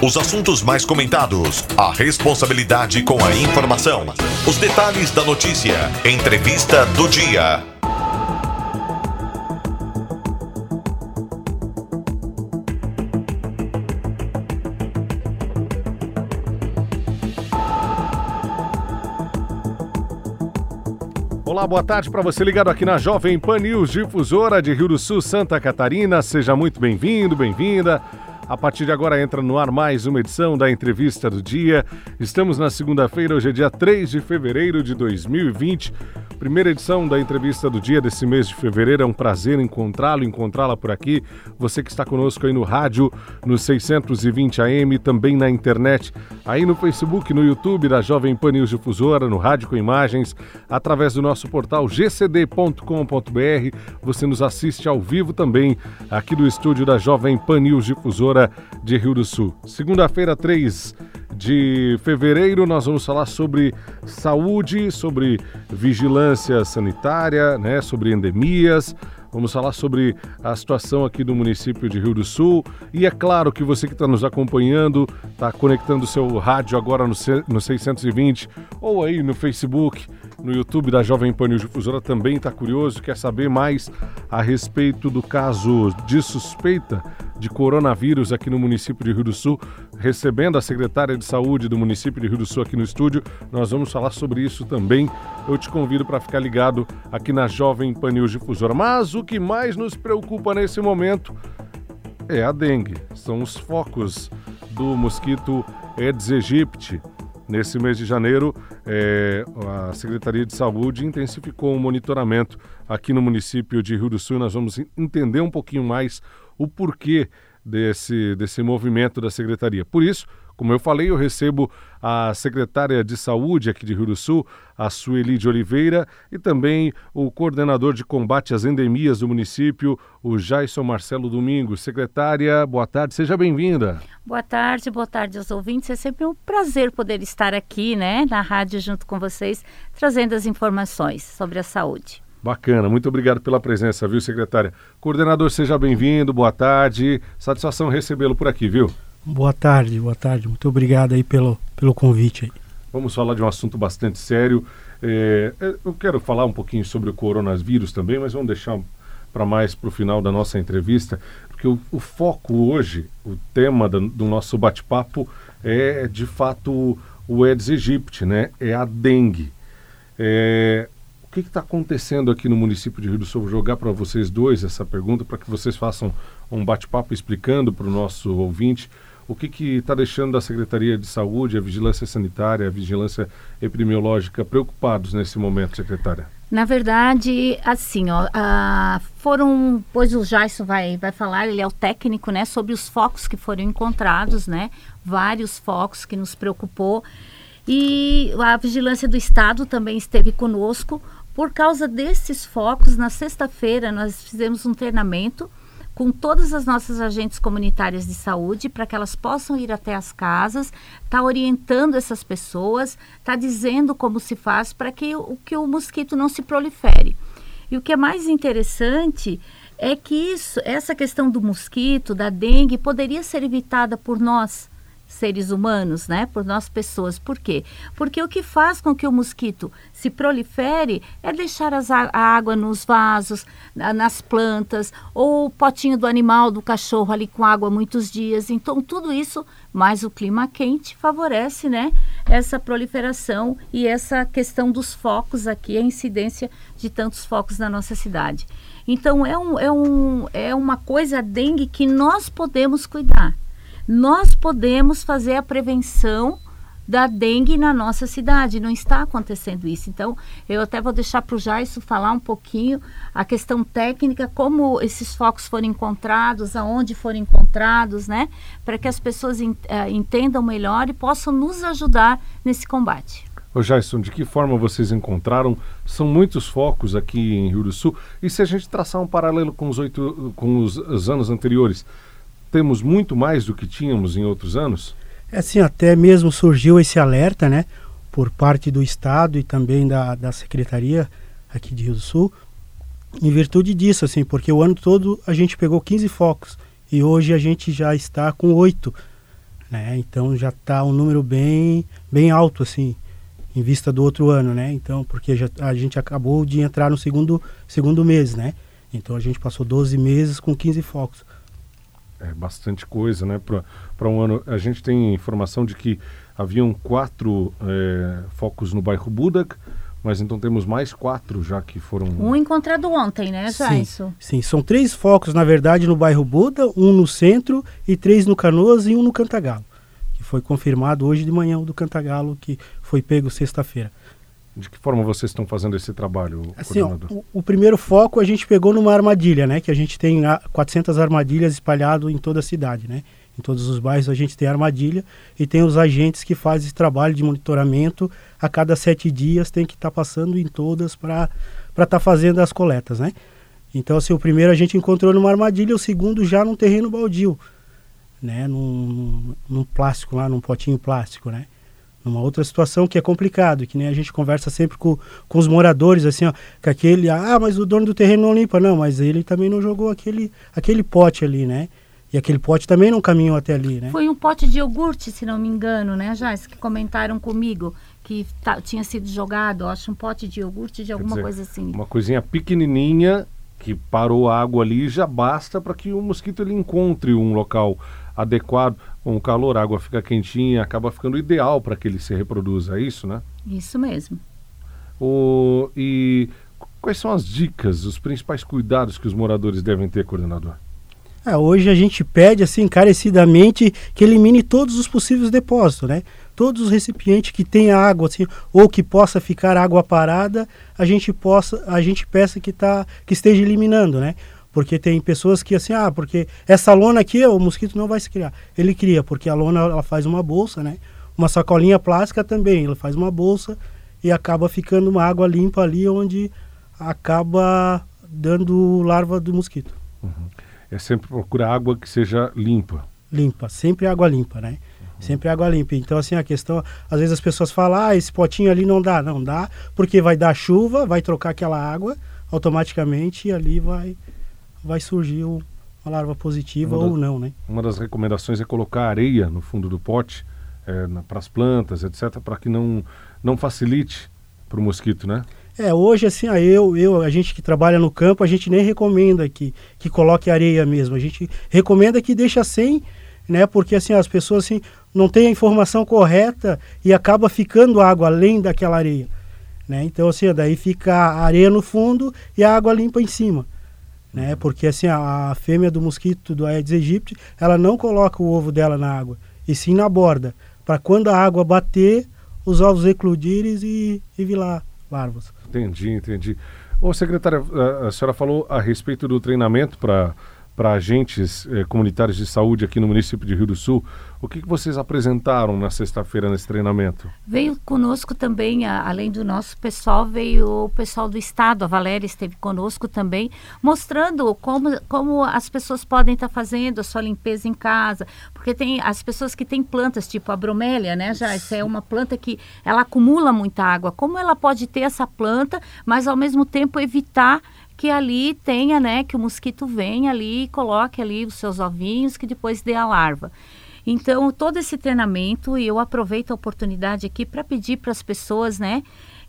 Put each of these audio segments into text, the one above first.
Os assuntos mais comentados, a responsabilidade com a informação, os detalhes da notícia, entrevista do dia. Olá, boa tarde para você ligado aqui na Jovem Pan News, difusora de Rio do Sul, Santa Catarina. Seja muito bem-vindo, bem-vinda. A partir de agora entra no ar mais uma edição da Entrevista do Dia. Estamos na segunda-feira, hoje é dia 3 de fevereiro de 2020. Primeira edição da Entrevista do Dia desse mês de fevereiro. É um prazer encontrá-lo, encontrá-la por aqui. Você que está conosco aí no rádio, no 620 AM, também na internet, aí no Facebook, no YouTube da Jovem Pan News Difusora, no rádio com imagens, através do nosso portal gcd.com.br. Você nos assiste ao vivo também aqui do estúdio da Jovem Pan News Difusora de Rio do Sul. Segunda-feira, 3 de fevereiro, nós vamos falar sobre saúde, sobre vigilância sanitária, né, sobre endemias. Vamos falar sobre a situação aqui do município de Rio do Sul. E é claro que você que está nos acompanhando, está conectando seu rádio agora no 620 ou aí no Facebook, no YouTube da Jovem Pan News Difusora também está curioso, quer saber mais a respeito do caso de suspeita de coronavírus aqui no município de Rio do Sul, recebendo a secretária de saúde do município de Rio do Sul aqui no estúdio. Nós vamos falar sobre isso também. Eu te convido para ficar ligado aqui na Jovem Pan News Difusora. Mas o que mais nos preocupa nesse momento é a dengue. São os focos do mosquito Aedes aegypti. Nesse mês de janeiro, é, a Secretaria de Saúde intensificou o monitoramento aqui no município de Rio do Sul. Nós vamos entender um pouquinho mais o porquê desse, desse movimento da secretaria. Por isso, como eu falei, eu recebo a secretária de Saúde aqui de Rio do Sul, a Sueli de Oliveira, e também o coordenador de combate às endemias do município, o Jaison Marcelo Domingos. Secretária, boa tarde, seja bem-vinda. Boa tarde, boa tarde aos ouvintes. É sempre um prazer poder estar aqui, né, na rádio junto com vocês, trazendo as informações sobre a saúde. Bacana, muito obrigado pela presença, viu, secretária? Coordenador, seja bem-vindo, boa tarde. Satisfação recebê-lo por aqui, viu? Boa tarde, boa tarde. Muito obrigado aí pelo, pelo convite. Aí. Vamos falar de um assunto bastante sério. É, é eu quero falar um pouquinho sobre o coronavírus também, mas vamos deixar para mais para o final da nossa entrevista, porque o, o foco hoje, o tema do, do nosso bate-papo é de fato o Aedes aegypti, né? É a dengue. É, o que está acontecendo aqui no município de Rio do Sul? Vou jogar para vocês dois essa pergunta para que vocês façam um bate-papo explicando para o nosso ouvinte o que está deixando a Secretaria de Saúde, a Vigilância Sanitária, a Vigilância Epidemiológica preocupados nesse momento, secretária? Na verdade, assim, ó, foram, pois o Jaison vai, vai falar, ele é o técnico, né, sobre os focos que foram encontrados, né, vários focos que nos preocupou. E a Vigilância do Estado também esteve conosco, por causa desses focos, na sexta-feira nós fizemos um treinamento com todas as nossas agentes comunitárias de saúde para que elas possam ir até as casas, tá orientando essas pessoas, tá dizendo como se faz para que o que o mosquito não se prolifere. E o que é mais interessante é que isso, essa questão do mosquito, da dengue, poderia ser evitada por nós seres humanos, né? Por nós pessoas. Por quê? Porque o que faz com que o mosquito se prolifere é deixar as, a água nos vasos, na, nas plantas, ou o potinho do animal, do cachorro ali com água muitos dias. Então, tudo isso, mais o clima quente, favorece, né? Essa proliferação e essa questão dos focos aqui, a incidência de tantos focos na nossa cidade. Então, é, um, é, um, é uma coisa dengue que nós podemos cuidar nós podemos fazer a prevenção da dengue na nossa cidade. Não está acontecendo isso. Então, eu até vou deixar para o Jaisso falar um pouquinho a questão técnica, como esses focos foram encontrados, aonde foram encontrados, né? Para que as pessoas uh, entendam melhor e possam nos ajudar nesse combate. Ô Jason, de que forma vocês encontraram? São muitos focos aqui em Rio do Sul. E se a gente traçar um paralelo com os, oito, com os, os anos anteriores, temos muito mais do que tínhamos em outros anos? É assim, até mesmo surgiu esse alerta, né, por parte do Estado e também da, da Secretaria aqui de Rio do Sul, em virtude disso, assim, porque o ano todo a gente pegou 15 focos e hoje a gente já está com oito né? Então já está um número bem, bem alto, assim, em vista do outro ano, né? Então, porque já, a gente acabou de entrar no segundo, segundo mês, né? Então a gente passou 12 meses com 15 focos. É bastante coisa, né? Para um ano. A gente tem informação de que haviam quatro é, focos no bairro Budak, mas então temos mais quatro já que foram. Um encontrado ontem, né, Jason? Sim, sim, são três focos, na verdade, no bairro Buda, um no centro e três no Canoas e um no Cantagalo. Que foi confirmado hoje de manhã o do Cantagalo, que foi pego sexta-feira. De que forma vocês estão fazendo esse trabalho, assim, ó, o, o, primeiro foco a gente pegou numa armadilha, né? Que a gente tem 400 armadilhas espalhadas em toda a cidade, né? Em todos os bairros a gente tem armadilha e tem os agentes que fazem esse trabalho de monitoramento a cada sete dias, tem que estar tá passando em todas para estar tá fazendo as coletas, né? Então, assim, o primeiro a gente encontrou numa armadilha, o segundo já num terreno baldio, né? Num, num plástico lá, num potinho plástico, né? Numa outra situação que é complicado, que nem a gente conversa sempre com, com os moradores, assim, ó, que aquele, ah, mas o dono do terreno não limpa, não, mas ele também não jogou aquele, aquele pote ali, né? E aquele pote também não caminhou até ali, né? Foi um pote de iogurte, se não me engano, né, Jais, que comentaram comigo que tá, tinha sido jogado, acho um pote de iogurte de alguma dizer, coisa assim. Uma coisinha pequenininha que parou a água ali já basta para que o mosquito ele encontre um local adequado. Com o calor, a água fica quentinha, acaba ficando ideal para que ele se reproduza, é isso, né? Isso mesmo. O, e quais são as dicas, os principais cuidados que os moradores devem ter, coordenador? É, hoje a gente pede assim encarecidamente que elimine todos os possíveis depósitos, né? Todos os recipientes que tenha água assim, ou que possa ficar água parada, a gente possa, a gente peça que tá que esteja eliminando, né? Porque tem pessoas que assim, ah, porque essa lona aqui o mosquito não vai se criar. Ele cria, porque a lona ela faz uma bolsa, né? Uma sacolinha plástica também, ela faz uma bolsa e acaba ficando uma água limpa ali onde acaba dando larva do mosquito. Uhum. É sempre procurar água que seja limpa. Limpa, sempre água limpa, né? Uhum. Sempre água limpa. Então, assim, a questão, às vezes as pessoas falam, ah, esse potinho ali não dá. Não dá, porque vai dar chuva, vai trocar aquela água automaticamente e ali vai vai surgir uma larva positiva ou não, né? Uma das recomendações é colocar areia no fundo do pote é, para as plantas, etc., para que não, não facilite para o mosquito, né? É, hoje assim, eu, eu, a gente que trabalha no campo, a gente nem recomenda que, que coloque areia mesmo. A gente recomenda que deixa sem, né? Porque assim, as pessoas assim, não têm a informação correta e acaba ficando água além daquela areia. Né? Então, assim, daí fica a areia no fundo e a água limpa em cima né? Porque assim a, a fêmea do mosquito do Aedes aegypti, ela não coloca o ovo dela na água, e sim na borda, para quando a água bater, os ovos eclodirem e, e vir lá larvas. Entendi, entendi. Ô, secretária, a, a senhora falou a respeito do treinamento para agentes eh, comunitários de saúde aqui no município de Rio do Sul. O que, que vocês apresentaram na sexta-feira nesse treinamento? Veio conosco também, a, além do nosso pessoal, veio o pessoal do Estado, a Valéria esteve conosco também, mostrando como, como as pessoas podem estar tá fazendo a sua limpeza em casa, porque tem as pessoas que têm plantas, tipo a bromélia, né, já Essa é uma planta que ela acumula muita água. Como ela pode ter essa planta, mas ao mesmo tempo evitar que ali tenha, né, que o mosquito venha ali e coloque ali os seus ovinhos que depois dê a larva. Então, todo esse treinamento, e eu aproveito a oportunidade aqui para pedir para as pessoas, né,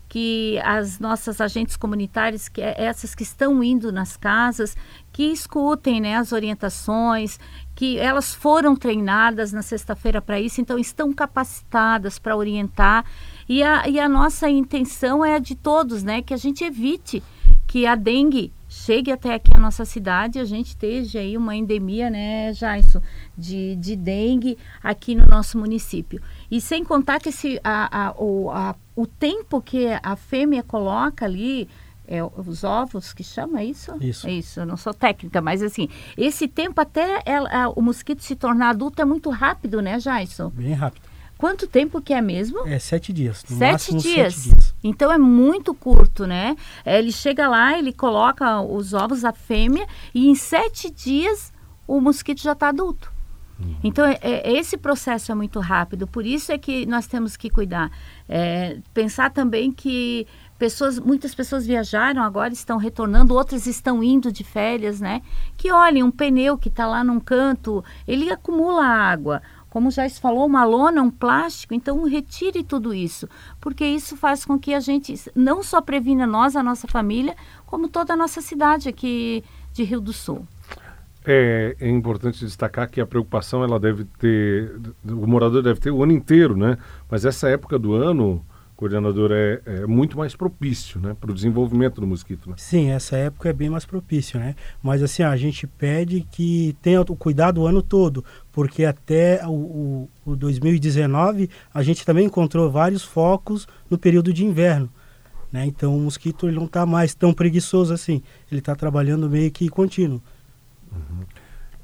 que as nossas agentes comunitárias, que é essas que estão indo nas casas, que escutem né, as orientações, que elas foram treinadas na sexta-feira para isso, então estão capacitadas para orientar. E a, e a nossa intenção é a de todos, né, que a gente evite que a dengue chegue até aqui a nossa cidade, a gente esteja aí uma endemia, né, Jaison, de, de dengue aqui no nosso município. E sem contar que esse, a, a, o, a, o tempo que a fêmea coloca ali, é, os ovos que chama isso? Isso. É isso, eu não sou técnica, mas assim, esse tempo até ela, o mosquito se tornar adulto é muito rápido, né, Jaison? Bem rápido. Quanto tempo que é mesmo? É sete dias. Sete dias. sete dias. Então é muito curto, né? É, ele chega lá, ele coloca os ovos da fêmea e em sete dias o mosquito já está adulto. Uhum. Então, é, é, esse processo é muito rápido, por isso é que nós temos que cuidar. É, pensar também que pessoas, muitas pessoas viajaram, agora estão retornando, outras estão indo de férias, né? Que olhem, um pneu que está lá num canto, ele acumula água como já se falou, uma lona, um plástico, então retire tudo isso, porque isso faz com que a gente não só previna nós, a nossa família, como toda a nossa cidade aqui de Rio do Sul. É, é, importante destacar que a preocupação ela deve ter, o morador deve ter o ano inteiro, né? Mas essa época do ano, coordenador, é, é muito mais propício, né, para o desenvolvimento do mosquito. Né? Sim, essa época é bem mais propício, né? Mas assim, a gente pede que tenha o cuidado o ano todo, porque até o, o, o 2019 a gente também encontrou vários focos no período de inverno. Né? Então o mosquito ele não está mais tão preguiçoso assim, ele está trabalhando meio que contínuo. Uhum.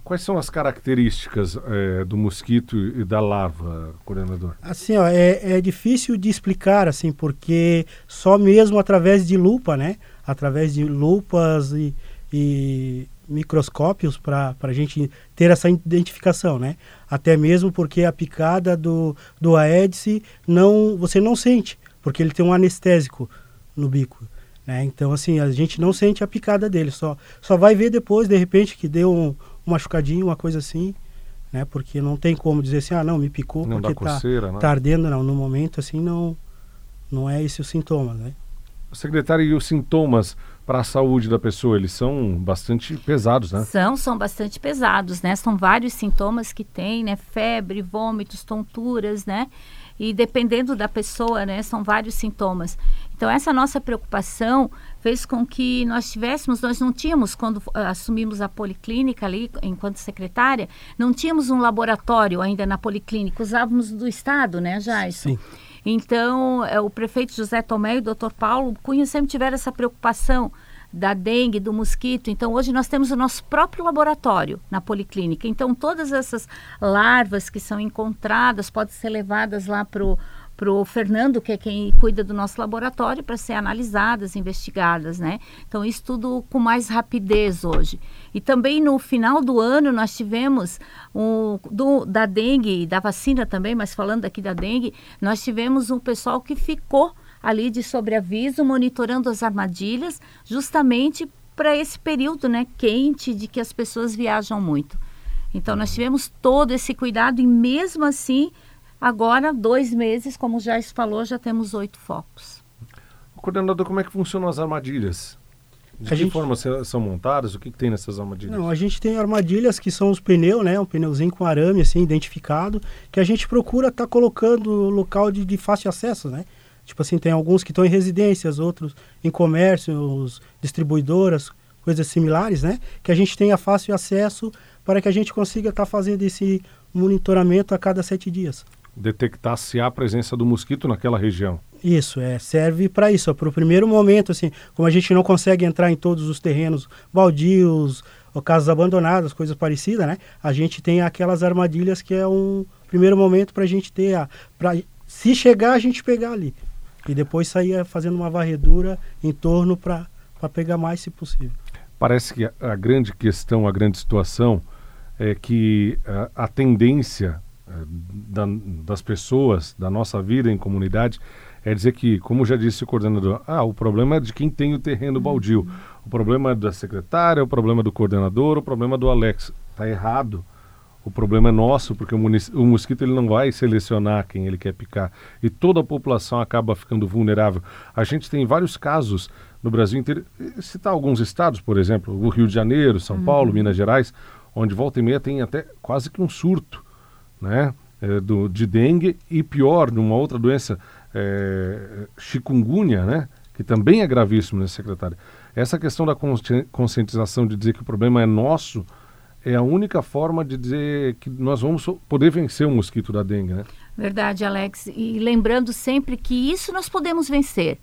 Quais são as características é, do mosquito e da larva, coordenador? Assim, ó, é, é, difícil de explicar, assim, porque só mesmo através de lupa, né? Através de lupas e, e microscópios para a gente ter essa identificação, né? Até mesmo porque a picada do, do Aedes não, você não sente, porque ele tem um anestésico no bico. Né? Então, assim, a gente não sente a picada dele, só, só vai ver depois, de repente, que deu um, um machucadinho, uma coisa assim, né? Porque não tem como dizer assim, ah, não, me picou não porque tá, coceira, tá ardendo, não. No momento, assim, não, não é esse o sintoma, né? Secretário, e os sintomas para a saúde da pessoa, eles são bastante pesados, né? São, são bastante pesados, né? São vários sintomas que tem, né? Febre, vômitos, tonturas, né? E dependendo da pessoa, né? São vários sintomas. Então, essa nossa preocupação fez com que nós tivéssemos, nós não tínhamos, quando uh, assumimos a policlínica ali, enquanto secretária, não tínhamos um laboratório ainda na policlínica, usávamos do Estado, né, Jaison? Sim. Então, é, o prefeito José Tomé e o doutor Paulo Cunha sempre tiveram essa preocupação da dengue, do mosquito. Então, hoje nós temos o nosso próprio laboratório na policlínica. Então, todas essas larvas que são encontradas podem ser levadas lá para o para o Fernando, que é quem cuida do nosso laboratório, para ser analisadas, investigadas, né? Então, isso tudo com mais rapidez hoje. E também no final do ano nós tivemos um, do, da dengue, da vacina também, mas falando aqui da dengue, nós tivemos um pessoal que ficou ali de sobreaviso, monitorando as armadilhas, justamente para esse período, né, quente, de que as pessoas viajam muito. Então, nós tivemos todo esse cuidado e mesmo assim Agora, dois meses, como já falou, já temos oito focos. Coordenador, como é que funcionam as armadilhas? De a que gente... forma são montadas? O que, que, tem nessas armadilhas? Não, a gente tem armadilhas que são os pneus, né? Um pneuzinho com arame, assim, identificado, que a gente procura estar tá colocando local de, de fácil acesso, né? Tipo assim, tem alguns que estão em residências, outros em comércio, distribuidoras, coisas similares, né? Que a gente tenha fácil acesso para que a gente consiga estar tá fazendo esse monitoramento a cada sete dias detectar se há presença do mosquito naquela região. Isso, é, serve para isso, para o primeiro momento, assim, como a gente não consegue entrar em todos os terrenos baldios, ou casas abandonadas, coisas parecidas, né? A gente tem aquelas armadilhas que é um primeiro momento para a gente ter, a, pra, se chegar, a gente pegar ali. E depois sair fazendo uma varredura em torno para pegar mais, se possível. Parece que a, a, grande questão, a grande situação é que a, a tendência da, das pessoas, da nossa vida em comunidade, é dizer que, como já disse o coordenador, ah, o problema é de quem tem o terreno baldio, o problema é da secretária, o problema é do coordenador, o problema é do Alex. Está errado. O problema é nosso, porque o, o, mosquito ele não vai selecionar quem ele quer picar. E toda a população acaba ficando vulnerável. A gente tem vários casos no Brasil inteiro. Citar alguns estados, por exemplo, o Rio de Janeiro, São Paulo, uhum. Minas Gerais, onde volta e meia tem até quase que um surto né, é, do, de dengue e pior, numa outra doença, é, chikungunya, né, que também é gravíssimo, né, secretário? Essa questão da conscientização de dizer que o problema é nosso é a única forma de dizer que nós vamos poder vencer o mosquito da dengue, né? Verdade, Alex. E lembrando sempre que isso nós podemos vencer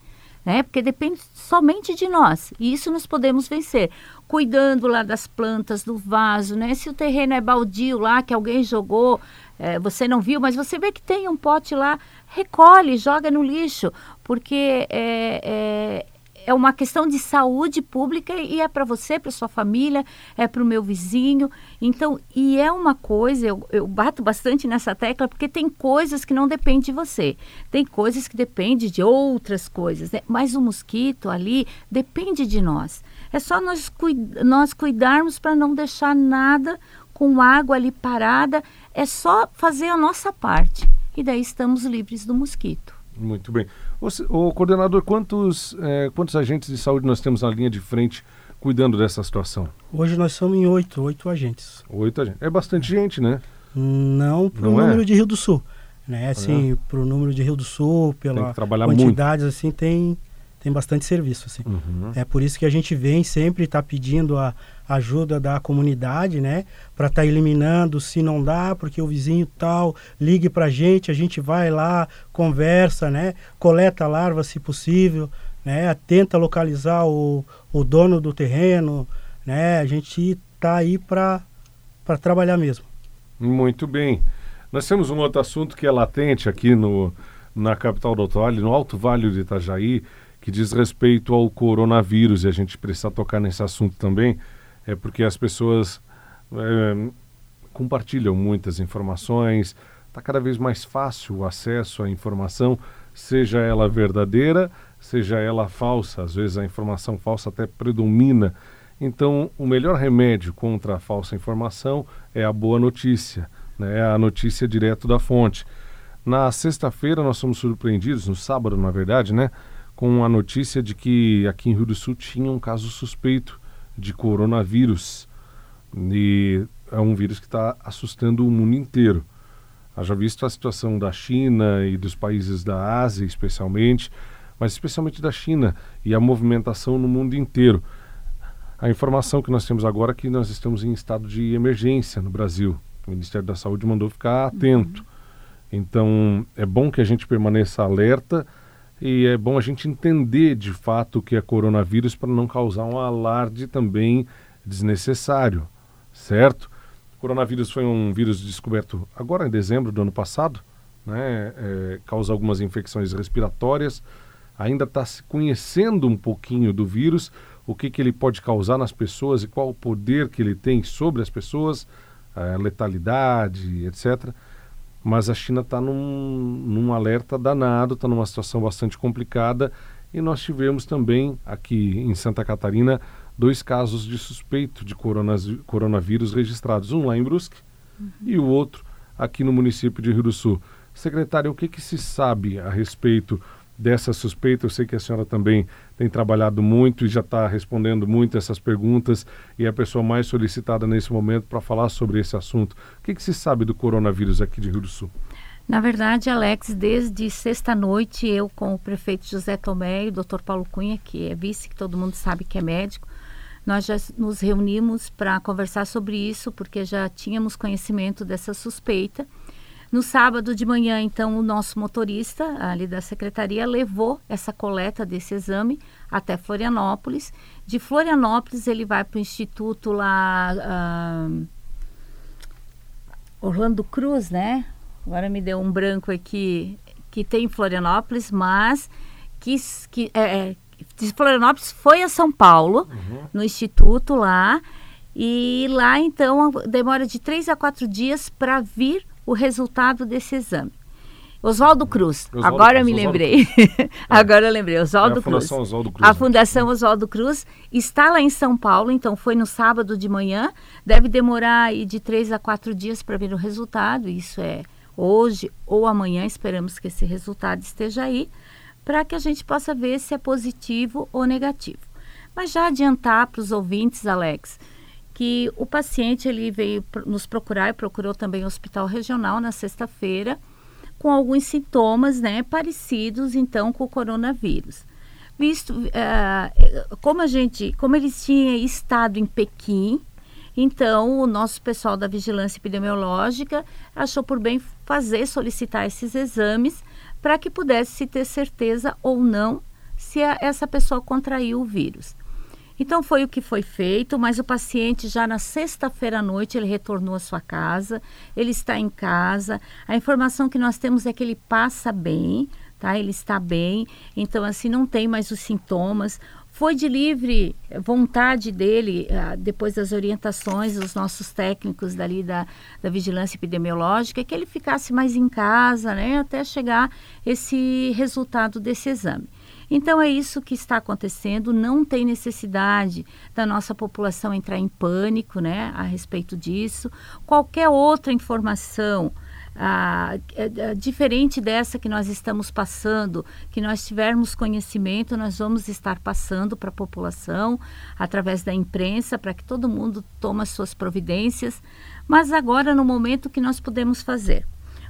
né? Porque depende somente de nós. E isso nós podemos vencer. Cuidando lá das plantas, do vaso, né? Se o terreno é baldio lá, que alguém jogou, é, você não viu, mas você vê que tem um pote lá, recolhe, joga no lixo, porque é, é, é uma questão de saúde pública e é para você, para sua família, é para o meu vizinho. Então, e é uma coisa, eu, eu, bato bastante nessa tecla, porque tem coisas que não dependem de você. Tem coisas que dependem de outras coisas. Né? Mas o mosquito ali depende de nós. É só nós, cuid nós cuidarmos para não deixar nada com água ali parada. É só fazer a nossa parte e daí estamos livres do mosquito. Muito bem. O, coordenador, quantos, é, quantos agentes de saúde nós temos na linha de frente cuidando dessa situação? Hoje nós somos em oito, oito agentes. Oito agentes. É bastante gente, né? Não para o é? número de Rio do Sul. Né? Assim, é. para o número de Rio do Sul, pela quantidade, assim, tem, tem bastante serviço. Assim. Uhum. É por isso que a gente vem sempre está pedindo a ajuda da comunidade, né? Para estar tá eliminando, se não dá, porque o vizinho tal ligue para a gente, a gente vai lá, conversa, né? Coleta larva se possível, né? Tenta localizar o, o dono do terreno, né? A gente está aí para trabalhar mesmo. Muito bem. Nós temos um outro assunto que é latente aqui no, na capital do Vale, no Alto Vale de Itajaí, que diz respeito ao coronavírus, e a gente precisa tocar nesse assunto também, é porque as pessoas é, compartilham muitas informações, está cada vez mais fácil o acesso à informação, seja ela verdadeira, seja ela falsa, às vezes a informação falsa até predomina. Então, o melhor remédio contra a falsa informação é a boa notícia né, a notícia direto da fonte. Na sexta-feira nós fomos surpreendidos, no sábado na verdade, né, com a notícia de que aqui em Rio do Sul tinha um caso suspeito de coronavírus. E é um vírus que está assustando o mundo inteiro. Haja visto a situação da China e dos países da Ásia, especialmente, mas especialmente da China e a movimentação no mundo inteiro. A informação que nós temos agora é que nós estamos em estado de emergência no Brasil. O Ministério da Saúde mandou ficar atento. Uhum. Então, é bom que a gente permaneça alerta e é bom a gente entender de fato o que é coronavírus para não causar um alarde também desnecessário, certo? O coronavírus foi um vírus descoberto agora em dezembro do ano passado, né? É, causa algumas infecções respiratórias. Ainda está se conhecendo um pouquinho do vírus, o que, que ele pode causar nas pessoas e qual o poder que ele tem sobre as pessoas a letalidade, etc. Mas a China está num, num alerta danado, está numa situação bastante complicada e nós tivemos também aqui em Santa Catarina dois casos de suspeito de coronavírus registrados, um lá em Brusque uhum. e o outro aqui no município de Rio do Sul. Secretário, o que, que se sabe a respeito dessa suspeita. Eu sei que a senhora também tem trabalhado muito e já está respondendo muito essas perguntas e é a pessoa mais solicitada nesse momento para falar sobre esse assunto. O que, que se sabe do coronavírus aqui de Rio do Sul? Na verdade, Alex, desde sexta-noite, eu com o prefeito José Tomé e o doutor Paulo Cunha, que é vice, que todo mundo sabe que é médico, nós já nos reunimos para conversar sobre isso, porque já tínhamos conhecimento dessa suspeita. No sábado de manhã, então, o nosso motorista ali da secretaria levou essa coleta desse exame até Florianópolis. De Florianópolis, ele vai para o instituto lá. Uh, Orlando Cruz, né? Agora me deu um branco aqui, que tem em Florianópolis, mas que, que é, é de Florianópolis foi a São Paulo, uhum. no instituto lá. E lá, então, demora de três a quatro dias para vir o resultado desse exame. Oswaldo Cruz, agora Cruz, eu me lembrei. agora eu lembrei, Oswaldo é Cruz. Oswaldo Cruz. A né? Fundação Oswaldo Cruz está lá em São Paulo, então foi no sábado de manhã. Deve demorar aí de três a quatro dias para ver o resultado. Isso é hoje ou amanhã, esperamos que esse resultado esteja aí, para que a gente possa ver se é positivo ou negativo. Mas já adiantar para os ouvintes, Alex, que o paciente ele veio nos procurar e procurou também o hospital regional na sexta-feira com alguns sintomas, né, parecidos então com o coronavírus. Visto uh, como a gente, como eles tinham estado em Pequim, então o nosso pessoal da vigilância epidemiológica achou por bem fazer solicitar esses exames para que pudesse ter certeza ou não se a, essa pessoa contraiu o vírus. Então foi o que foi feito, mas o paciente já na sexta-feira à noite ele retornou à sua casa, ele está em casa. A informação que nós temos é que ele passa bem, tá? Ele está bem, então assim não tem mais os sintomas. Foi de livre vontade dele, uh, depois das orientações dos nossos técnicos dali da, da vigilância epidemiológica, que ele ficasse mais em casa, né, até chegar esse resultado desse exame. Então é isso que está acontecendo, não tem necessidade da nossa população entrar em pânico, né, a respeito disso. Qualquer outra informação ah, diferente dessa que nós estamos passando, que nós tivermos conhecimento, nós vamos estar passando para a população através da imprensa, para que todo mundo tome as suas providências, mas agora no momento que nós podemos fazer.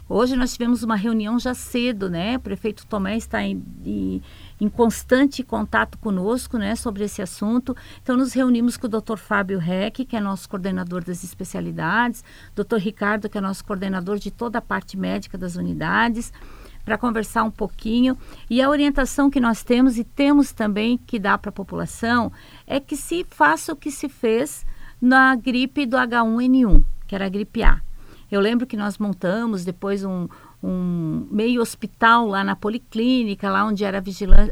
Hoje nós tivemos uma reunião já cedo, né? O prefeito Tomé está em, em, em, constante contato conosco, né, sobre esse assunto. Então nos reunimos com o Dr. Fábio Reck, que é nosso coordenador das especialidades, Dr. Ricardo, que é nosso coordenador de toda a parte médica das unidades, para conversar um pouquinho. E a orientação que nós temos e temos também que dar para a população é que se faça o que se fez na gripe do H1N1, que era a gripe A. Eu lembro que nós montamos depois um, um meio hospital lá na Policlínica, lá onde era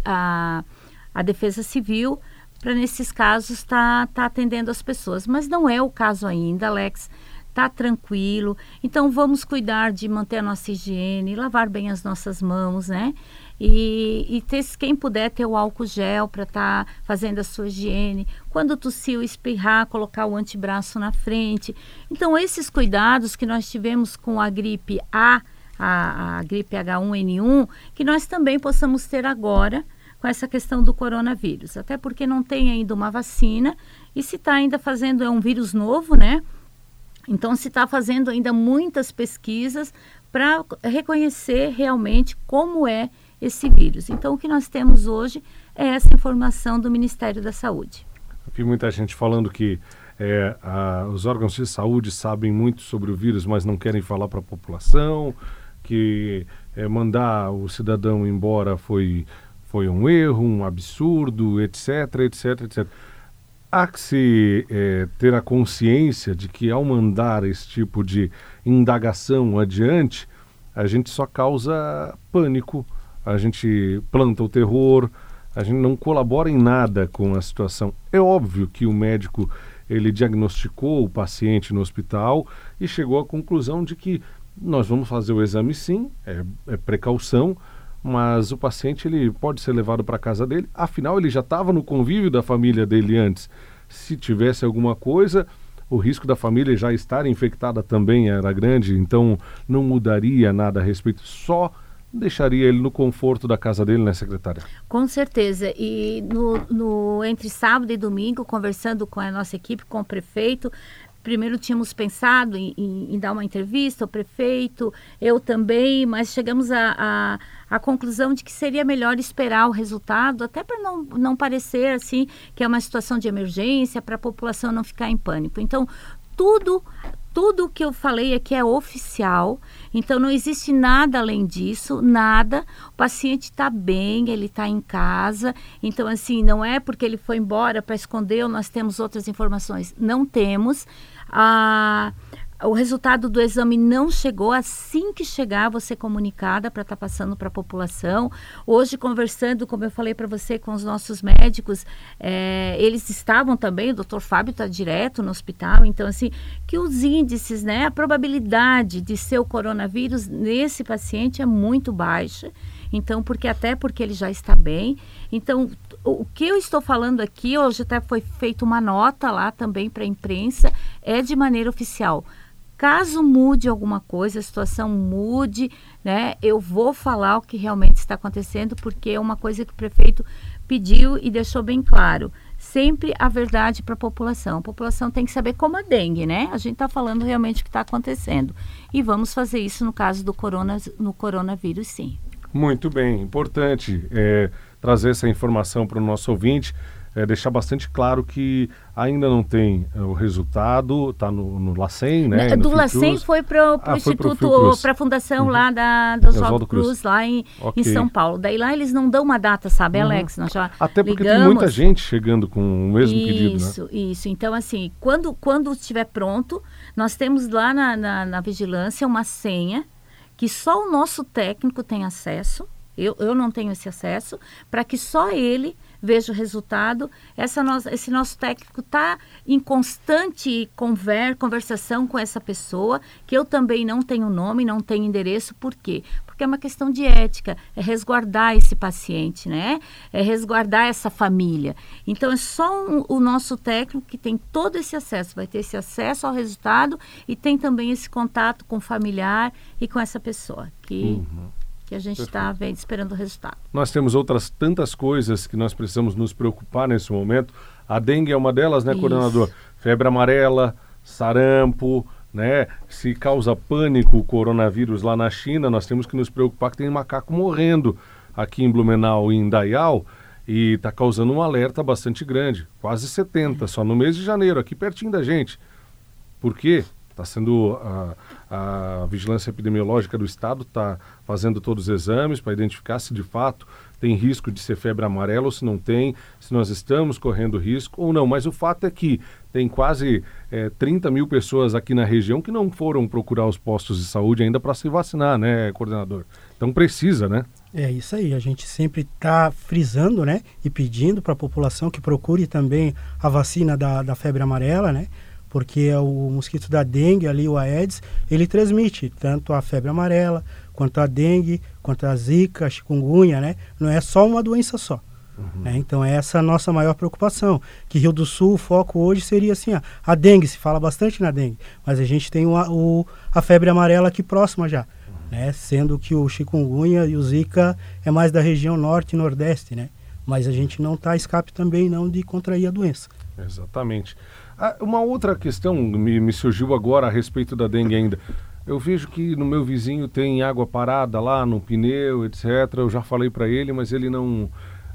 a, a Defesa Civil, para nesses casos estar tá, tá atendendo as pessoas. Mas não é o caso ainda, Alex. Está tranquilo. Então vamos cuidar de manter a nossa higiene, lavar bem as nossas mãos, né? E, e ter, quem puder ter o álcool gel para estar tá fazendo a sua higiene. Quando tossir, espirrar, colocar o antebraço na frente. Então, esses cuidados que nós tivemos com a gripe A, a, a gripe H1N1, que nós também possamos ter agora com essa questão do coronavírus. Até porque não tem ainda uma vacina e se está ainda fazendo, é um vírus novo, né? Então, se está fazendo ainda muitas pesquisas para reconhecer realmente como é esse vírus. Então, o que nós temos hoje é essa informação do Ministério da Saúde. Eu vi muita gente falando que é, a, os órgãos de saúde sabem muito sobre o vírus, mas não querem falar para a população, que é, mandar o cidadão embora foi, foi um erro, um absurdo, etc, etc, etc. Há que se é, ter a consciência de que ao mandar esse tipo de indagação adiante, a gente só causa pânico, a gente planta o terror, a gente não colabora em nada com a situação. É óbvio que o médico ele diagnosticou o paciente no hospital e chegou à conclusão de que nós vamos fazer o exame sim, é, é precaução, mas o paciente ele pode ser levado para casa dele. Afinal, ele já estava no convívio da família dele antes. Se tivesse alguma coisa, o risco da família já estar infectada também era grande, então não mudaria nada a respeito. Só deixaria ele no conforto da casa dele, né, secretária? Com certeza. E no, no, entre sábado e domingo, conversando com a nossa equipe, com o prefeito, primeiro tínhamos pensado em, em, em dar uma entrevista ao prefeito, eu também, mas chegamos à conclusão de que seria melhor esperar o resultado, até para não, não parecer assim que é uma situação de emergência, para a população não ficar em pânico. Então, tudo tudo o que eu falei aqui é oficial, então não existe nada além disso, nada. O paciente está bem, ele está em casa, então assim, não é porque ele foi embora para esconder ou nós temos outras informações. Não temos. Ah, o resultado do exame não chegou. Assim que chegar, você comunicada para estar tá passando para a população. Hoje, conversando, como eu falei para você, com os nossos médicos, é, eles estavam também, o doutor Fábio está direto no hospital, então, assim, que os índices, né, a probabilidade de ser o coronavírus nesse paciente é muito baixa. Então, porque até porque ele já está bem. Então, o que eu estou falando aqui, hoje até foi feita uma nota lá também para a imprensa, é de maneira oficial. Caso mude alguma coisa, a situação mude, né, eu vou falar o que realmente está acontecendo, porque é uma coisa que o prefeito pediu e deixou bem claro. Sempre a verdade para a população. A população tem que saber como a dengue, né? A gente está falando realmente o que está acontecendo. E vamos fazer isso no caso do corona, no coronavírus, sim. Muito bem, importante é, trazer essa informação para o nosso ouvinte é, deixar bastante claro que ainda não tem é, o resultado, está no, no LACEN, né? Do LACEN foi para o ah, Instituto, para a fundação uhum. lá da, do Oswaldo Cruz, Cruz, lá em, okay. em São Paulo. Daí lá eles não dão uma data, sabe, uhum. Alex? Nós já Até porque ligamos. tem muita gente chegando com o mesmo isso, pedido, né? Isso, isso. Então, assim, quando, quando estiver pronto, nós temos lá na, na, na vigilância uma senha que só o nosso técnico tem acesso, eu, eu não tenho esse acesso, para que só ele vejo o resultado. Essa nossa, esse nosso técnico está em constante conver, conversação com essa pessoa, que eu também não tenho nome, não tenho endereço, por quê? Porque é uma questão de ética, é resguardar esse paciente, né? É resguardar essa família. Então, é só um, o nosso técnico que tem todo esse acesso, vai ter esse acesso ao resultado e tem também esse contato com o familiar e com essa pessoa que... Uhum que a gente está esperando o resultado. Nós temos outras tantas coisas que nós precisamos nos preocupar nesse momento. A dengue é uma delas, né, Isso. coordenador? Febre amarela, sarampo, né? Se causa pânico o coronavírus lá na China, nós temos que nos preocupar que tem macaco morrendo aqui em Blumenau e em Dayal e está causando um alerta bastante grande, quase 70 só no mês de janeiro, aqui pertinho da gente. Por quê? Está sendo a, a vigilância epidemiológica do estado está fazendo todos os exames para identificar se de fato tem risco de ser febre amarela ou se não tem, se nós estamos correndo risco ou não. Mas o fato é que tem quase é, 30 mil pessoas aqui na região que não foram procurar os postos de saúde ainda para se vacinar, né, coordenador? Então precisa, né? É isso aí, a gente sempre está frisando, né, e pedindo para a população que procure também a vacina da, da febre amarela, né, porque é o mosquito da dengue, ali o Aedes, ele transmite tanto a febre amarela, quanto a dengue, quanto a zika, a chikungunya, né? Não é só uma doença só. Uhum. Né? Então essa é a nossa maior preocupação. Que Rio do Sul, o foco hoje seria assim, a, a dengue, se fala bastante na dengue, mas a gente tem o, o a febre amarela aqui próxima já. Uhum. Né? Sendo que o chikungunya e o zika é mais da região norte e nordeste, né? Mas a gente não está escape também não de contrair a doença. Exatamente. Ah, uma outra questão me, me surgiu agora a respeito da dengue ainda. Eu vejo que no meu vizinho tem água parada lá no pneu, etc. Eu já falei para ele, mas ele não,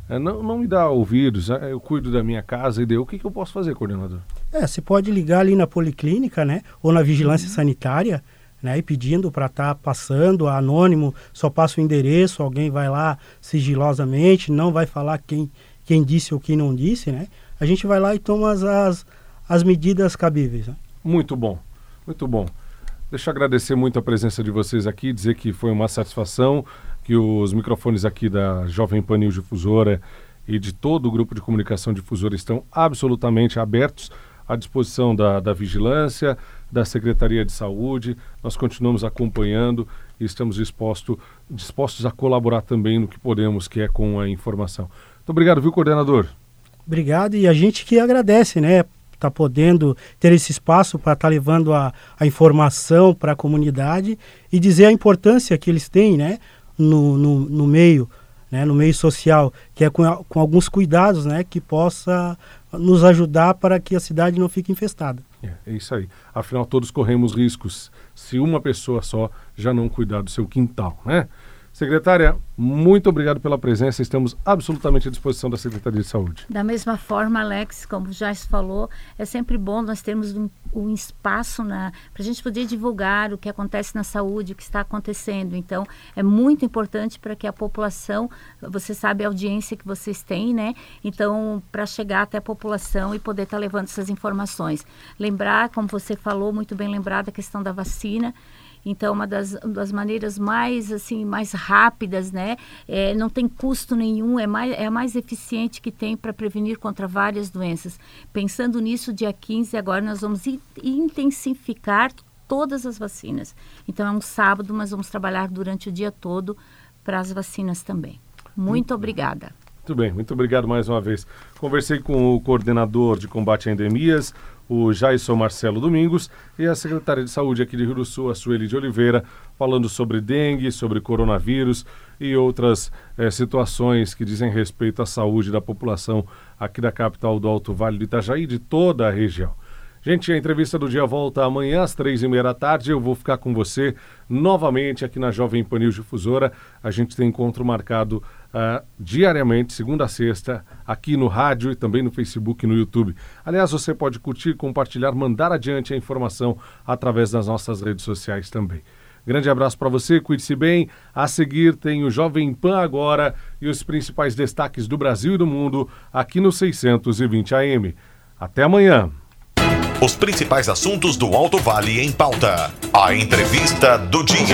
é, não, não me dá ouvidos. É, eu cuido da minha casa e deu. O que, que eu posso fazer, coordenador? É, você pode ligar ali na policlínica, né? Ou na vigilância uhum. sanitária, né? E pedindo para estar tá passando, anônimo, só passa o endereço, alguém vai lá sigilosamente, não vai falar quem, quem disse ou quem não disse, né? A gente vai lá e toma as, as as medidas cabíveis. Né? Muito bom, muito bom. Deixa eu agradecer muito a presença de vocês aqui, dizer que foi uma satisfação, que os microfones aqui da Jovem Pan News Difusora e de todo o grupo de comunicação difusora estão absolutamente abertos à disposição da, da vigilância, da Secretaria de Saúde. Nós continuamos acompanhando e estamos disposto, dispostos a colaborar também no que podemos, que é com a informação. Muito obrigado, viu, coordenador? Obrigado e a gente que agradece, né? Está podendo ter esse espaço para estar tá levando a, a informação para a comunidade e dizer a importância que eles têm né, no, no, no meio, né, no meio social, que é com, com alguns cuidados né, que possa nos ajudar para que a cidade não fique infestada. É, é isso aí. Afinal, todos corremos riscos se uma pessoa só já não cuidar do seu quintal, né? Secretária, muito obrigado pela presença. Estamos absolutamente à disposição da Secretaria de Saúde. Da mesma forma, Alex, como já se falou, é sempre bom nós termos um, um espaço para a gente poder divulgar o que acontece na saúde, o que está acontecendo. Então, é muito importante para que a população, você sabe a audiência que vocês têm, né? Então, para chegar até a população e poder estar tá levando essas informações. Lembrar, como você falou, muito bem lembrado, a questão da vacina. Então, uma das, das maneiras mais assim mais rápidas, né? É, não tem custo nenhum, é, mais, é a mais eficiente que tem para prevenir contra várias doenças. Pensando nisso, dia 15 agora nós vamos intensificar todas as vacinas. Então, é um sábado, mas vamos trabalhar durante o dia todo para as vacinas também. Muito obrigada. Muito bem, muito obrigado mais uma vez. Conversei com o coordenador de combate a endemias, o Jaison Marcelo Domingos, e a secretária de Saúde aqui de Rio do Sul, a Sueli de Oliveira, falando sobre dengue, sobre coronavírus e outras eh, situações que dizem respeito à saúde da população aqui da capital do Alto Vale do Itajaí e de toda a região. Gente, a entrevista do dia volta amanhã às três e meia da tarde. Eu vou ficar com você novamente aqui na Jovem Pan Difusora. A gente tem encontro marcado uh, diariamente, segunda a sexta, aqui no rádio e também no Facebook e no YouTube. Aliás, você pode curtir, compartilhar, mandar adiante a informação através das nossas redes sociais também. Grande abraço para você, cuide-se bem. A seguir tem o Jovem Pan agora e os principais destaques do Brasil e do mundo aqui no 620 AM. Até amanhã. Os principais assuntos do Alto Vale em pauta. A entrevista do dia.